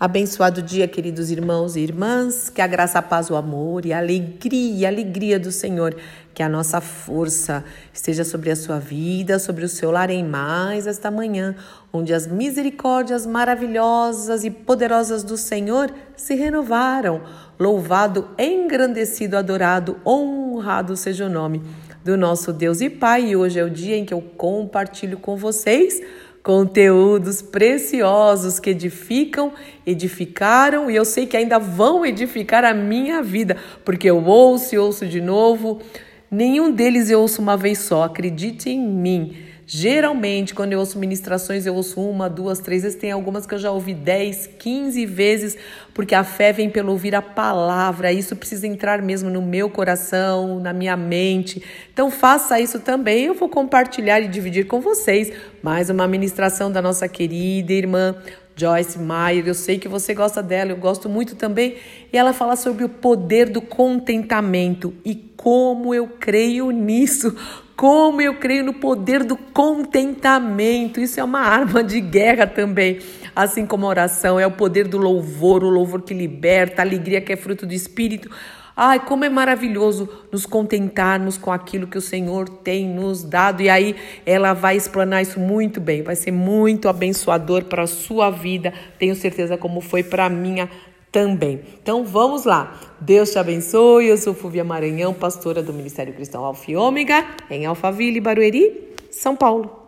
Abençoado dia, queridos irmãos e irmãs, que a graça, a paz, o amor e a alegria, a alegria do Senhor, que a nossa força esteja sobre a sua vida, sobre o seu lar em mais esta manhã, onde as misericórdias maravilhosas e poderosas do Senhor se renovaram. Louvado, engrandecido, adorado, honrado seja o nome do nosso Deus e Pai. E hoje é o dia em que eu compartilho com vocês conteúdos preciosos que edificam, edificaram e eu sei que ainda vão edificar a minha vida, porque eu ouço e ouço de novo. Nenhum deles eu ouço uma vez só, acredite em mim. Geralmente, quando eu ouço ministrações, eu ouço uma, duas, três vezes. Tem algumas que eu já ouvi dez, quinze vezes, porque a fé vem pelo ouvir a palavra. Isso precisa entrar mesmo no meu coração, na minha mente. Então, faça isso também. Eu vou compartilhar e dividir com vocês mais uma ministração da nossa querida irmã Joyce Meyer, eu sei que você gosta dela, eu gosto muito também. E ela fala sobre o poder do contentamento e como eu creio nisso, como eu creio no poder do contentamento. Isso é uma arma de guerra também. Assim como a oração é o poder do louvor, o louvor que liberta, a alegria que é fruto do Espírito. Ai, como é maravilhoso nos contentarmos com aquilo que o Senhor tem nos dado. E aí ela vai explanar isso muito bem. Vai ser muito abençoador para a sua vida. Tenho certeza como foi para a minha também. Então vamos lá. Deus te abençoe. Eu sou Fúvia Maranhão, pastora do Ministério Cristão Alfa e Ômega, em Alphaville, Barueri, São Paulo.